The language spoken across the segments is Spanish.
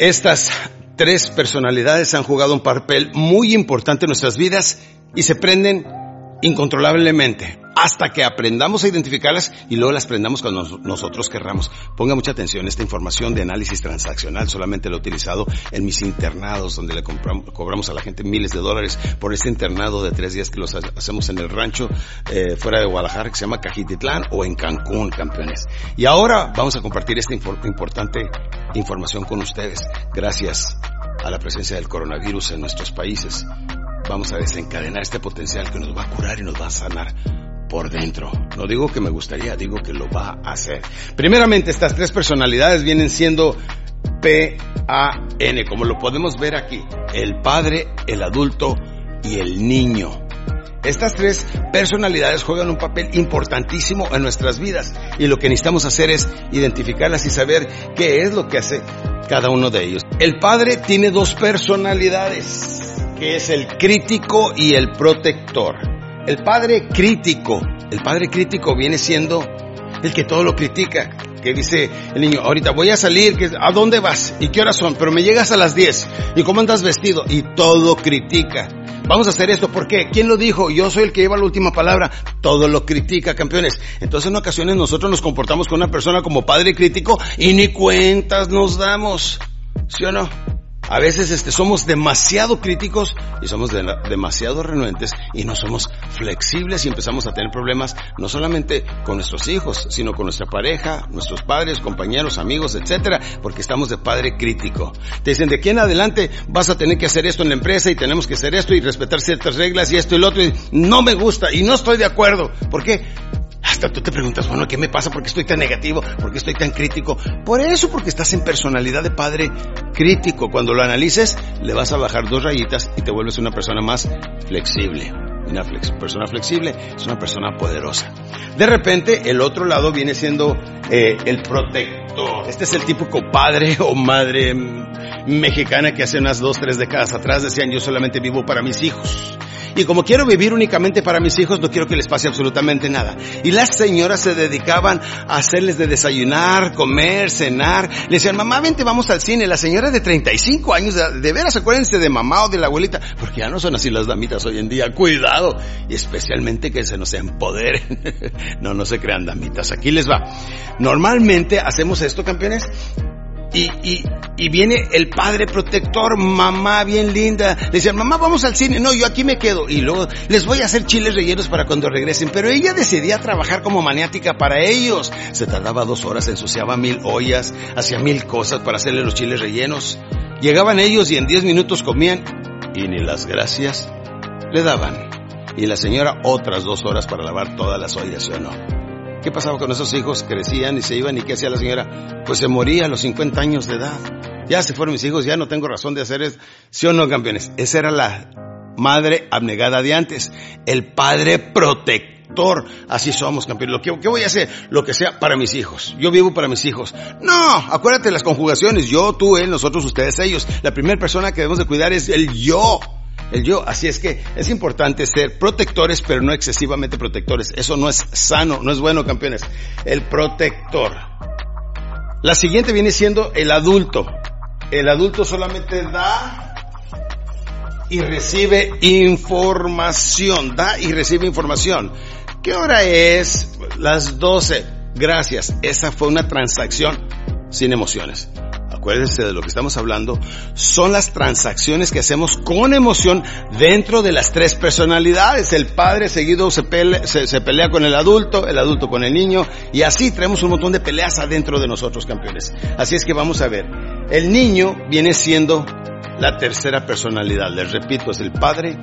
Estas tres personalidades han jugado un papel muy importante en nuestras vidas y se prenden incontrolablemente hasta que aprendamos a identificarlas y luego las prendamos cuando nosotros querramos. Ponga mucha atención, esta información de análisis transaccional solamente la he utilizado en mis internados donde le cobramos a la gente miles de dólares por este internado de tres días que los hacemos en el rancho eh, fuera de Guadalajara que se llama Cajititlán o en Cancún, campeones. Y ahora vamos a compartir esta importante información con ustedes gracias a la presencia del coronavirus en nuestros países vamos a desencadenar este potencial que nos va a curar y nos va a sanar por dentro. No digo que me gustaría, digo que lo va a hacer. Primeramente, estas tres personalidades vienen siendo P-A-N, como lo podemos ver aquí. El padre, el adulto y el niño. Estas tres personalidades juegan un papel importantísimo en nuestras vidas y lo que necesitamos hacer es identificarlas y saber qué es lo que hace cada uno de ellos. El padre tiene dos personalidades, que es el crítico y el protector. El padre crítico, el padre crítico viene siendo el que todo lo critica, que dice el niño, ahorita voy a salir, ¿a dónde vas? ¿Y qué horas son? Pero me llegas a las 10. ¿Y cómo andas vestido? Y todo critica. Vamos a hacer esto, ¿por qué? ¿Quién lo dijo? Yo soy el que lleva la última palabra. Todo lo critica, campeones. Entonces en ocasiones nosotros nos comportamos con una persona como padre crítico y ni cuentas nos damos. ¿Sí o no? A veces este, somos demasiado críticos y somos demasiado renuentes y no somos flexibles y empezamos a tener problemas no solamente con nuestros hijos, sino con nuestra pareja, nuestros padres, compañeros, amigos, etcétera, porque estamos de padre crítico. Te dicen, de aquí en adelante vas a tener que hacer esto en la empresa y tenemos que hacer esto y respetar ciertas reglas y esto y lo otro y no me gusta y no estoy de acuerdo. ¿Por qué? Tú te preguntas, bueno, ¿qué me pasa? ¿Por qué estoy tan negativo? ¿Por qué estoy tan crítico? Por eso, porque estás en personalidad de padre crítico. Cuando lo analices, le vas a bajar dos rayitas y te vuelves una persona más flexible. Una persona flexible es una persona poderosa. De repente, el otro lado viene siendo eh, el protector. Este es el típico padre o madre mexicana que hace unas dos, tres décadas atrás decían yo solamente vivo para mis hijos. Y como quiero vivir únicamente para mis hijos, no quiero que les pase absolutamente nada. Y las señoras se dedicaban a hacerles de desayunar, comer, cenar. Le decían, mamá, vente, vamos al cine. La señora de 35 años, de, veras, acuérdense de mamá o de la abuelita, porque ya no son así las damitas hoy en día. Cuidado. Y especialmente que se nos empoderen. no, no se crean damitas. Aquí les va. Normalmente hacemos esto, campeones, y, y, y, viene el padre protector, mamá bien linda. Le decían, mamá, vamos al cine. No, yo aquí me quedo. Y luego les voy a hacer chiles rellenos para cuando regresen. Pero ella decidía trabajar como maniática para ellos. Se tardaba dos horas, ensuciaba mil ollas, hacía mil cosas para hacerle los chiles rellenos. Llegaban ellos y en diez minutos comían y ni las gracias le daban. Y la señora otras dos horas para lavar todas las ollas, ¿sí o no? ¿Qué pasaba con esos hijos? Crecían y se iban y ¿qué hacía la señora? Pues se moría a los 50 años de edad. Ya se fueron mis hijos, ya no tengo razón de hacer eso. ¿Sí o no, campeones? Esa era la madre abnegada de antes. El padre protector. Así somos, campeones. Lo que, ¿Qué voy a hacer? Lo que sea para mis hijos. Yo vivo para mis hijos. No, acuérdate las conjugaciones. Yo, tú, él, nosotros, ustedes, ellos. La primera persona que debemos de cuidar es el yo el yo. Así es que es importante ser protectores, pero no excesivamente protectores. Eso no es sano, no es bueno, campeones. El protector. La siguiente viene siendo el adulto. El adulto solamente da y recibe información. Da y recibe información. ¿Qué hora es? Las 12. Gracias. Esa fue una transacción sin emociones acuérdense de lo que estamos hablando, son las transacciones que hacemos con emoción dentro de las tres personalidades. El padre seguido se pelea, se, pelea con el adulto, el adulto con el niño, y así traemos un montón de peleas adentro de nosotros, campeones. Así es que vamos a ver. El niño viene siendo la tercera personalidad. Les repito, es el padre,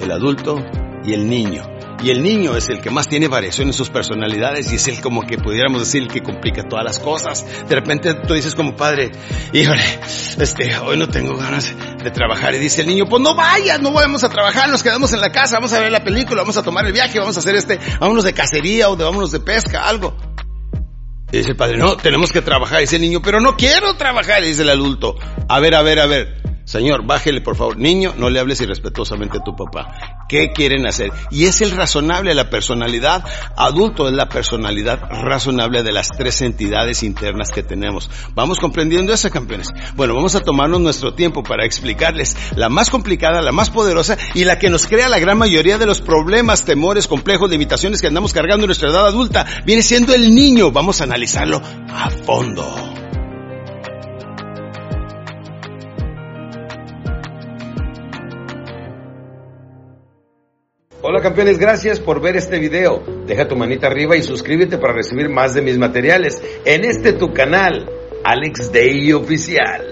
el adulto y el niño. Y el niño es el que más tiene variación en sus personalidades y es el como que pudiéramos decir el que complica todas las cosas. De repente tú dices como padre, híjole, este, hoy no tengo ganas de trabajar. Y dice el niño, pues no vayas, no vamos a trabajar, nos quedamos en la casa, vamos a ver la película, vamos a tomar el viaje, vamos a hacer este, vámonos de cacería o de vámonos de pesca, algo. Y dice el padre, no, tenemos que trabajar. Y dice el niño, pero no quiero trabajar. Y dice el adulto, a ver, a ver, a ver, Señor, bájele por favor. Niño, no le hables irrespetuosamente a tu papá. ¿Qué quieren hacer? Y es el razonable, la personalidad adulto es la personalidad razonable de las tres entidades internas que tenemos. Vamos comprendiendo eso, campeones. Bueno, vamos a tomarnos nuestro tiempo para explicarles la más complicada, la más poderosa y la que nos crea la gran mayoría de los problemas, temores, complejos, limitaciones que andamos cargando en nuestra edad adulta. Viene siendo el niño. Vamos a analizarlo a fondo. Hola campeones, gracias por ver este video. Deja tu manita arriba y suscríbete para recibir más de mis materiales en este tu canal, Alex Day Oficial.